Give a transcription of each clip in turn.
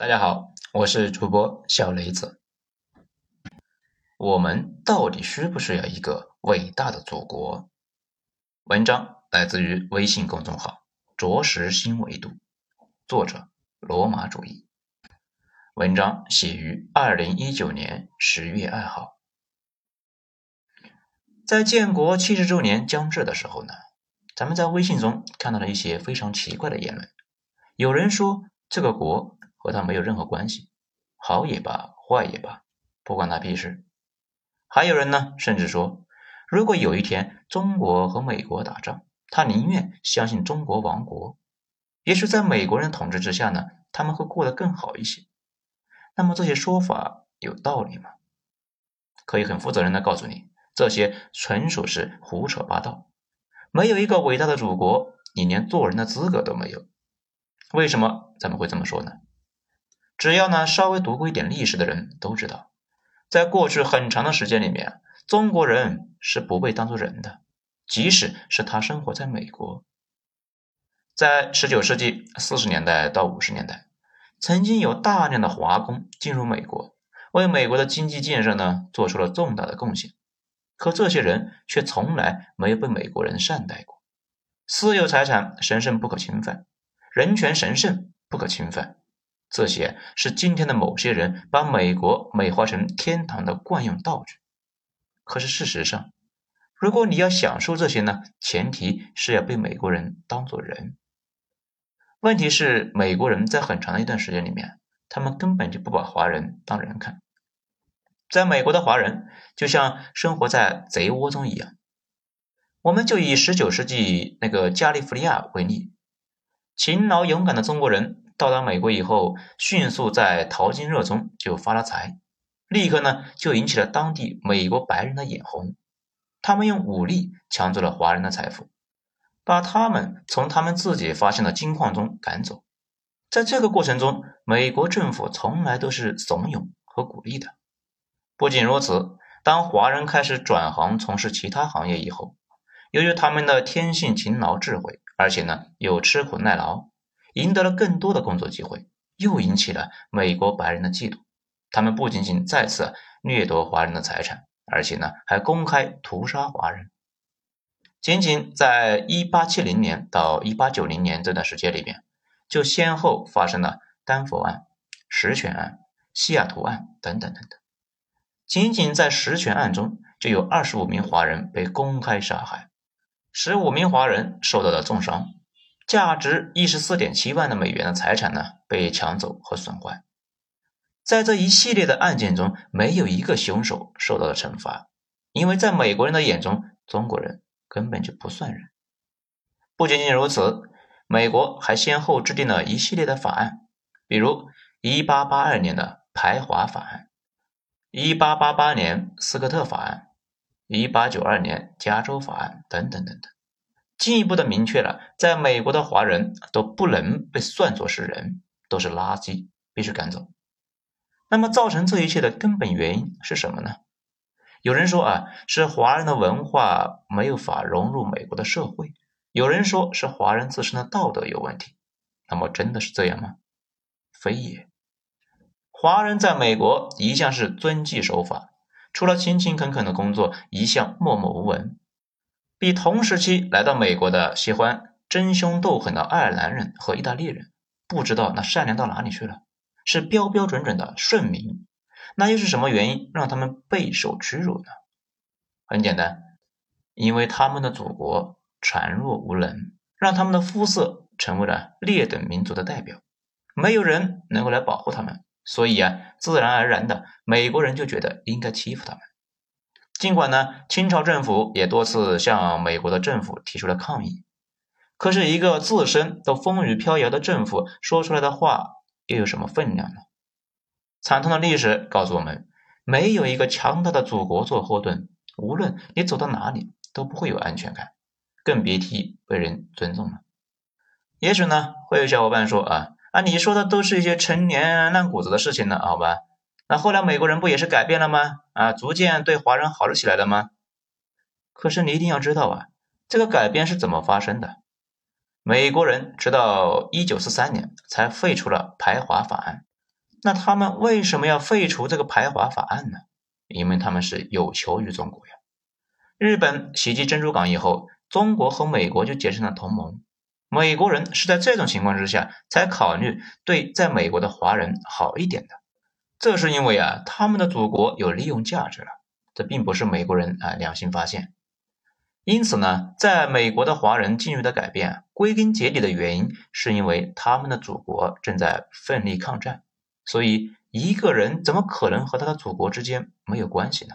大家好，我是主播小雷子。我们到底需不需要一个伟大的祖国？文章来自于微信公众号“着实新维度”，作者罗马主义。文章写于二零一九年十月二号。在建国七十周年将至的时候呢，咱们在微信中看到了一些非常奇怪的言论。有人说这个国。和他没有任何关系，好也罢，坏也罢，不关他屁事。还有人呢，甚至说，如果有一天中国和美国打仗，他宁愿相信中国亡国，也许在美国人统治之下呢，他们会过得更好一些。那么这些说法有道理吗？可以很负责任的告诉你，这些纯属是胡扯八道。没有一个伟大的祖国，你连做人的资格都没有。为什么咱们会这么说呢？只要呢稍微读过一点历史的人都知道，在过去很长的时间里面，中国人是不被当作人的，即使是他生活在美国。在十九世纪四十年代到五十年代，曾经有大量的华工进入美国，为美国的经济建设呢做出了重大的贡献。可这些人却从来没有被美国人善待过。私有财产神圣不可侵犯，人权神圣不可侵犯。这些是今天的某些人把美国美化成天堂的惯用道具。可是事实上，如果你要享受这些呢，前提是要被美国人当做人。问题是，美国人在很长的一段时间里面，他们根本就不把华人当人看。在美国的华人就像生活在贼窝中一样。我们就以十九世纪那个加利福尼亚为例，勤劳勇敢的中国人。到达美国以后，迅速在淘金热中就发了财，立刻呢就引起了当地美国白人的眼红。他们用武力抢走了华人的财富，把他们从他们自己发现的金矿中赶走。在这个过程中，美国政府从来都是怂恿和鼓励的。不仅如此，当华人开始转行从事其他行业以后，由于他们的天性勤劳智慧，而且呢又吃苦耐劳。赢得了更多的工作机会，又引起了美国白人的嫉妒。他们不仅仅再次掠夺华人的财产，而且呢，还公开屠杀华人。仅仅在1870年到1890年这段时间里面，就先后发生了丹佛案、石泉案、西雅图案等等等等。仅仅在石泉案中，就有25名华人被公开杀害，15名华人受到了重伤。价值一十四点七万的美元的财产呢被抢走和损坏，在这一系列的案件中，没有一个凶手受到了惩罚，因为在美国人的眼中，中国人根本就不算人。不仅仅如此，美国还先后制定了一系列的法案，比如一八八二年的排华法案，一八八八年斯科特法案，一八九二年加州法案等等等等。进一步的明确了，在美国的华人都不能被算作是人，都是垃圾，必须赶走。那么，造成这一切的根本原因是什么呢？有人说啊，是华人的文化没有法融入美国的社会；有人说是华人自身的道德有问题。那么，真的是这样吗？非也。华人在美国一向是遵纪守法，除了勤勤恳恳的工作，一向默默无闻。比同时期来到美国的喜欢争凶斗狠的爱尔兰人和意大利人，不知道那善良到哪里去了，是标标准准的顺民。那又是什么原因让他们备受屈辱呢？很简单，因为他们的祖国孱弱无能，让他们的肤色成为了劣等民族的代表，没有人能够来保护他们，所以啊，自然而然的美国人就觉得应该欺负他们。尽管呢，清朝政府也多次向美国的政府提出了抗议，可是，一个自身都风雨飘摇的政府说出来的话又有什么分量呢？惨痛的历史告诉我们，没有一个强大的祖国做后盾，无论你走到哪里都不会有安全感，更别提被人尊重了。也许呢，会有小伙伴说啊啊，你说的都是一些陈年烂谷子的事情呢，好吧？那后来美国人不也是改变了吗？啊，逐渐对华人好了起来了吗？可是你一定要知道啊，这个改变是怎么发生的？美国人直到一九四三年才废除了排华法案，那他们为什么要废除这个排华法案呢？因为他们是有求于中国呀。日本袭击珍珠港以后，中国和美国就结成了同盟。美国人是在这种情况之下才考虑对在美国的华人好一点的。这是因为啊，他们的祖国有利用价值了。这并不是美国人啊良心发现。因此呢，在美国的华人境遇的改变，归根结底的原因是因为他们的祖国正在奋力抗战。所以，一个人怎么可能和他的祖国之间没有关系呢？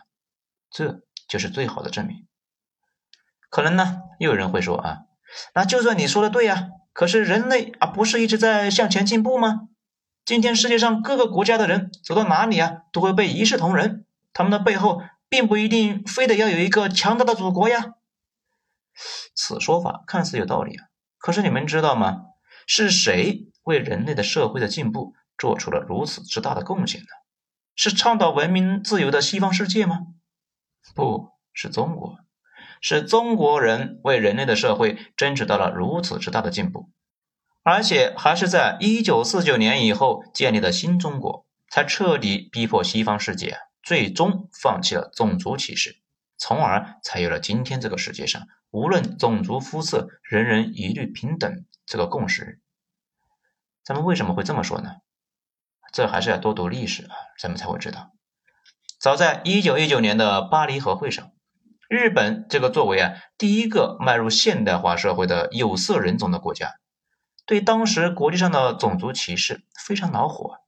这就是最好的证明。可能呢，又有人会说啊，那就算你说的对呀，可是人类啊，不是一直在向前进步吗？今天世界上各个国家的人走到哪里啊，都会被一视同仁。他们的背后并不一定非得要有一个强大的祖国呀。此说法看似有道理啊，可是你们知道吗？是谁为人类的社会的进步？做出了如此之大的贡献呢？是倡导文明自由的西方世界吗？不是中国，是中国人为人类的社会争取到了如此之大的进步，而且还是在一九四九年以后建立的新中国，才彻底逼迫西方世界最终放弃了种族歧视，从而才有了今天这个世界上无论种族肤色，人人一律平等这个共识。咱们为什么会这么说呢？这还是要多读历史啊，咱们才会知道。早在一九一九年的巴黎和会上，日本这个作为啊第一个迈入现代化社会的有色人种的国家，对当时国际上的种族歧视非常恼火，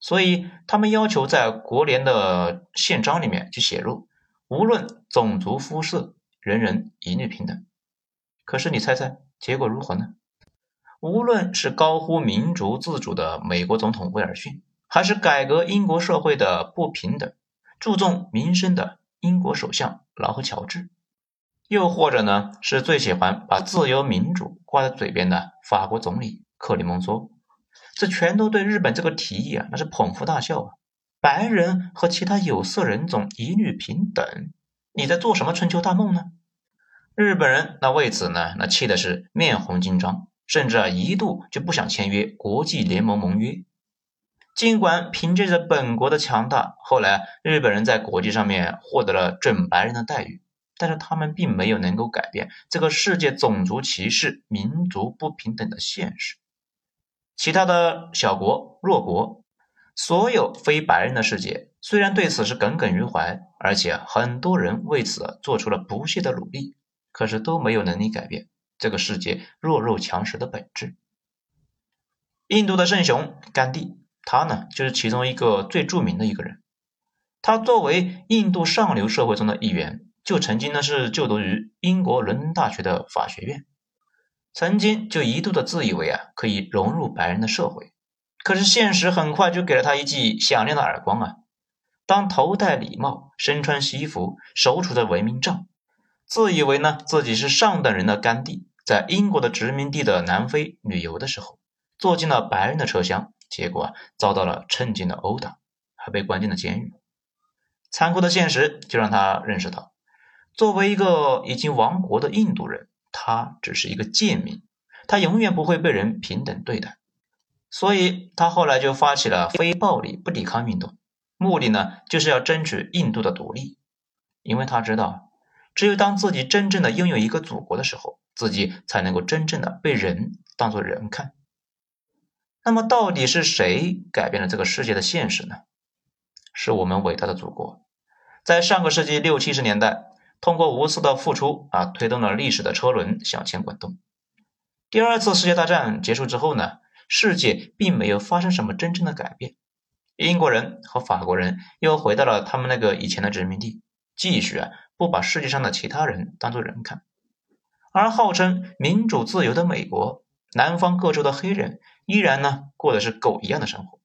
所以他们要求在国联的宪章里面去写入，无论种族肤色，人人一律平等。可是你猜猜结果如何呢？无论是高呼民族自主的美国总统威尔逊，还是改革英国社会的不平等、注重民生的英国首相劳合乔治，又或者呢，是最喜欢把自由民主挂在嘴边的法国总理克里蒙梭，这全都对日本这个提议啊，那是捧腹大笑啊！白人和其他有色人种一律平等，你在做什么春秋大梦呢？日本人那为此呢，那气的是面红筋张。甚至啊，一度就不想签约国际联盟盟约。尽管凭借着本国的强大，后来日本人在国际上面获得了准白人的待遇，但是他们并没有能够改变这个世界种族歧视、民族不平等的现实。其他的小国、弱国，所有非白人的世界，虽然对此是耿耿于怀，而且很多人为此做出了不懈的努力，可是都没有能力改变。这个世界弱肉强食的本质。印度的圣雄甘地，他呢就是其中一个最著名的一个人。他作为印度上流社会中的一员，就曾经呢是就读于英国伦敦大学的法学院，曾经就一度的自以为啊可以融入白人的社会。可是现实很快就给了他一记响亮的耳光啊！当头戴礼帽、身穿西服、手拄着文明杖。自以为呢自己是上等人的甘地，在英国的殖民地的南非旅游的时候，坐进了白人的车厢，结果啊遭到了趁机的殴打，还被关进了监狱。残酷的现实就让他认识到，作为一个已经亡国的印度人，他只是一个贱民，他永远不会被人平等对待。所以他后来就发起了非暴力不抵抗运动，目的呢就是要争取印度的独立，因为他知道。只有当自己真正的拥有一个祖国的时候，自己才能够真正的被人当做人看。那么，到底是谁改变了这个世界的现实呢？是我们伟大的祖国，在上个世纪六七十年代，通过无私的付出啊，推动了历史的车轮向前滚动。第二次世界大战结束之后呢，世界并没有发生什么真正的改变，英国人和法国人又回到了他们那个以前的殖民地，继续啊。不把世界上的其他人当作人看，而号称民主自由的美国，南方各州的黑人依然呢过的是狗一样的生活。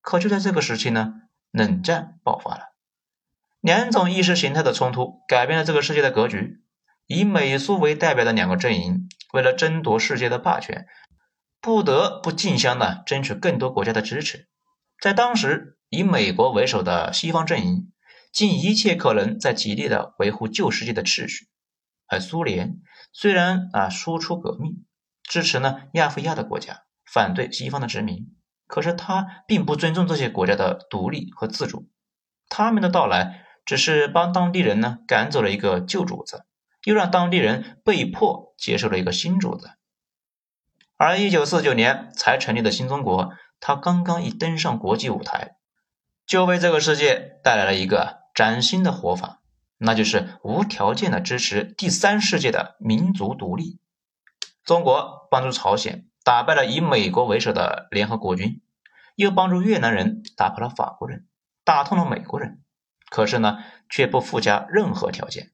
可就在这个时期呢，冷战爆发了，两种意识形态的冲突改变了这个世界的格局。以美苏为代表的两个阵营，为了争夺世界的霸权，不得不竞相的争取更多国家的支持。在当时，以美国为首的西方阵营。尽一切可能在极力的维护旧世界的秩序，而苏联虽然啊输出革命，支持呢亚非亚的国家，反对西方的殖民，可是他并不尊重这些国家的独立和自主，他们的到来只是帮当地人呢赶走了一个旧主子，又让当地人被迫接受了一个新主子。而一九四九年才成立的新中国，它刚刚一登上国际舞台，就为这个世界带来了一个崭新的活法，那就是无条件的支持第三世界的民族独立。中国帮助朝鲜打败了以美国为首的联合国军，又帮助越南人打败了法国人，打痛了美国人，可是呢，却不附加任何条件，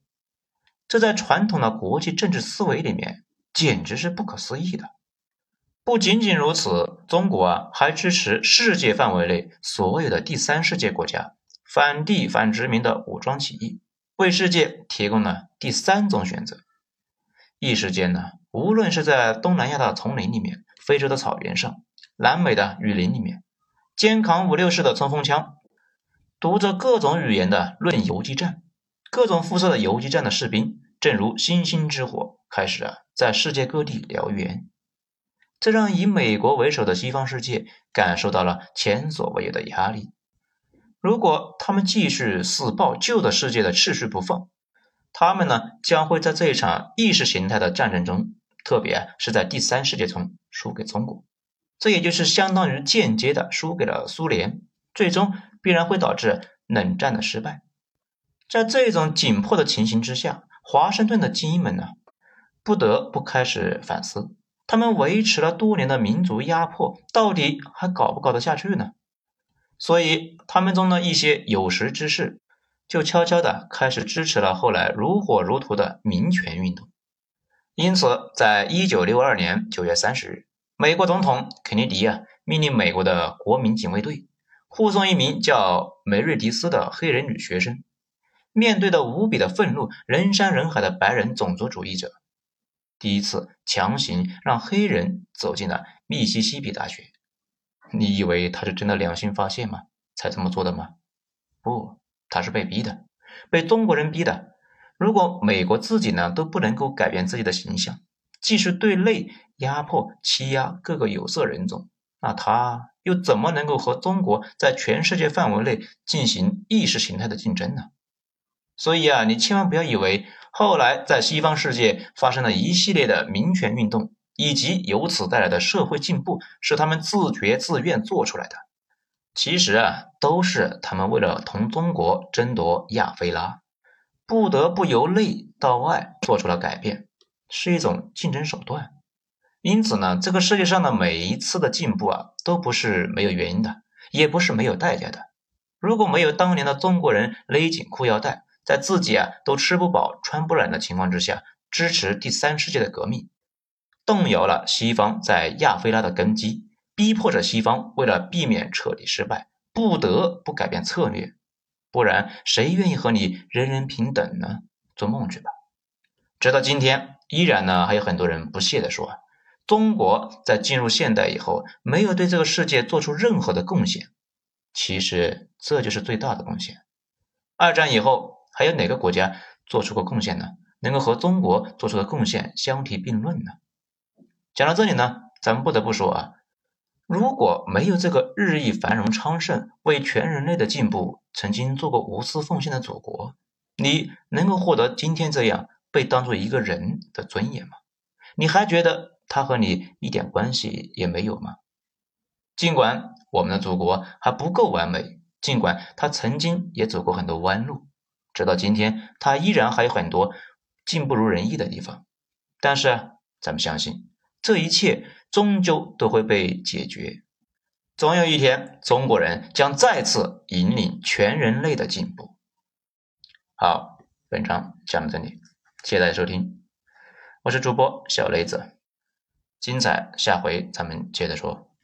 这在传统的国际政治思维里面简直是不可思议的。不仅仅如此，中国啊还支持世界范围内所有的第三世界国家反帝反殖民的武装起义，为世界提供了第三种选择。一时间呢，无论是在东南亚的丛林里面、非洲的草原上、南美的雨林里面，肩扛五六式的冲锋枪，读着各种语言的论游击战，各种肤色的游击战的士兵，正如星星之火，开始啊在世界各地燎原。这让以美国为首的西方世界感受到了前所未有的压力。如果他们继续死抱旧的世界的秩序不放，他们呢将会在这一场意识形态的战争中，特别是在第三世界中输给中国。这也就是相当于间接的输给了苏联，最终必然会导致冷战的失败。在这种紧迫的情形之下，华盛顿的精英们呢不得不开始反思。他们维持了多年的民族压迫，到底还搞不搞得下去呢？所以，他们中的一些有识之士就悄悄地开始支持了后来如火如荼的民权运动。因此，在一九六二年九月三十日，美国总统肯尼迪啊命令美国的国民警卫队护送一名叫梅瑞迪斯的黑人女学生，面对着无比的愤怒、人山人海的白人种族主义者。第一次强行让黑人走进了密西西比大学，你以为他是真的良心发现吗？才这么做的吗？不，他是被逼的，被中国人逼的。如果美国自己呢都不能够改变自己的形象，继续对内压迫欺压各个有色人种，那他又怎么能够和中国在全世界范围内进行意识形态的竞争呢？所以啊，你千万不要以为。后来，在西方世界发生了一系列的民权运动，以及由此带来的社会进步，是他们自觉自愿做出来的。其实啊，都是他们为了同中国争夺亚非拉，不得不由内到外做出了改变，是一种竞争手段。因此呢，这个世界上的每一次的进步啊，都不是没有原因的，也不是没有代价的。如果没有当年的中国人勒紧裤腰带，在自己啊都吃不饱穿不暖的情况之下，支持第三世界的革命，动摇了西方在亚非拉的根基，逼迫着西方为了避免彻底失败，不得不改变策略。不然，谁愿意和你人人平等呢？做梦去吧！直到今天，依然呢还有很多人不屑地说，中国在进入现代以后，没有对这个世界做出任何的贡献。其实，这就是最大的贡献。二战以后。还有哪个国家做出过贡献呢？能够和中国做出的贡献相提并论呢？讲到这里呢，咱们不得不说啊，如果没有这个日益繁荣昌盛、为全人类的进步曾经做过无私奉献的祖国，你能够获得今天这样被当做一个人的尊严吗？你还觉得他和你一点关系也没有吗？尽管我们的祖国还不够完美，尽管他曾经也走过很多弯路。直到今天，他依然还有很多尽不如人意的地方，但是咱们相信，这一切终究都会被解决。总有一天，中国人将再次引领全人类的进步。好，本章讲到这里，谢谢大家收听，我是主播小雷子，精彩下回咱们接着说。